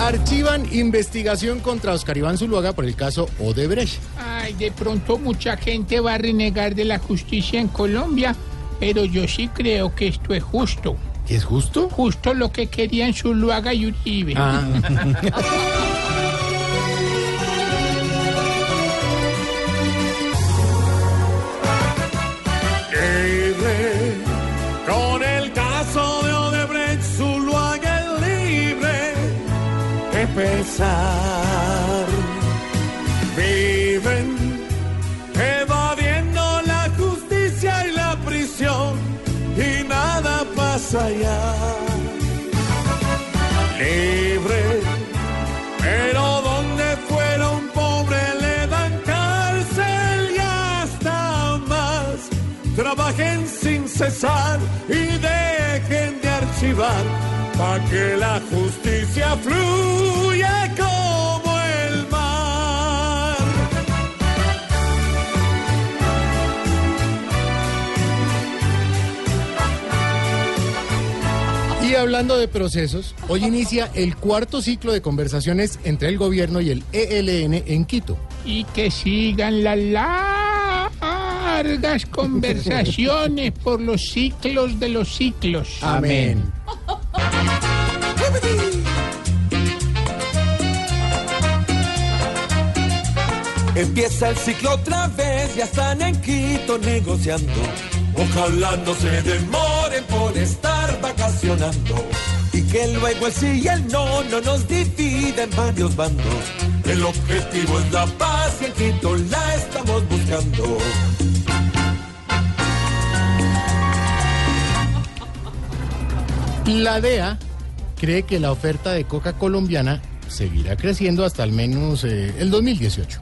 Archivan investigación contra Oscar Iván Zuluaga por el caso Odebrecht. Ay, de pronto mucha gente va a renegar de la justicia en Colombia, pero yo sí creo que esto es justo. ¿Qué es justo? Justo lo que querían Zuluaga y Uribe. Ah, de pensar. Viven evadiendo la justicia y la prisión y nada pasa allá. Libre, pero donde fueron pobres le dan cárcel y hasta más. Trabajen sin cesar y dejen de archivar para que la justicia fluya Y hablando de procesos, hoy inicia el cuarto ciclo de conversaciones entre el gobierno y el ELN en Quito. Y que sigan las largas conversaciones por los ciclos de los ciclos. Amén. Empieza el ciclo otra vez, ya están en Quito negociando. Ojalá no se demoren por estar vacacionando. Y que luego el sí y el no no nos dividen en varios bandos. El objetivo es la paz y en Quito la estamos buscando. La DEA cree que la oferta de coca colombiana seguirá creciendo hasta al menos eh, el 2018.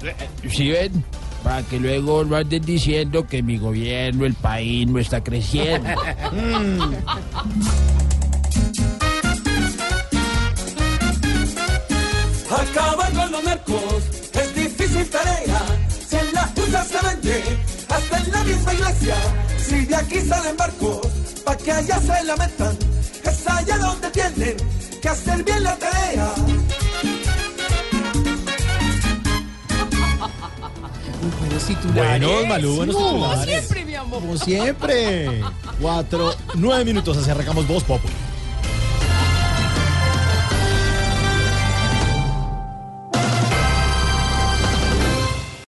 Si ven, para que luego no anden diciendo que mi gobierno, el país no está creciendo. Acabar con los narcos es difícil tarea. Si en la puta se vende, hasta en la misma iglesia. Si de aquí salen barcos, pa' que allá se la metan. Es allá donde tienen que hacer bien la tarea. Buenos, Malú, buenos titulares. Como siempre. Cuatro, nueve minutos, así arrancamos Voz Populi.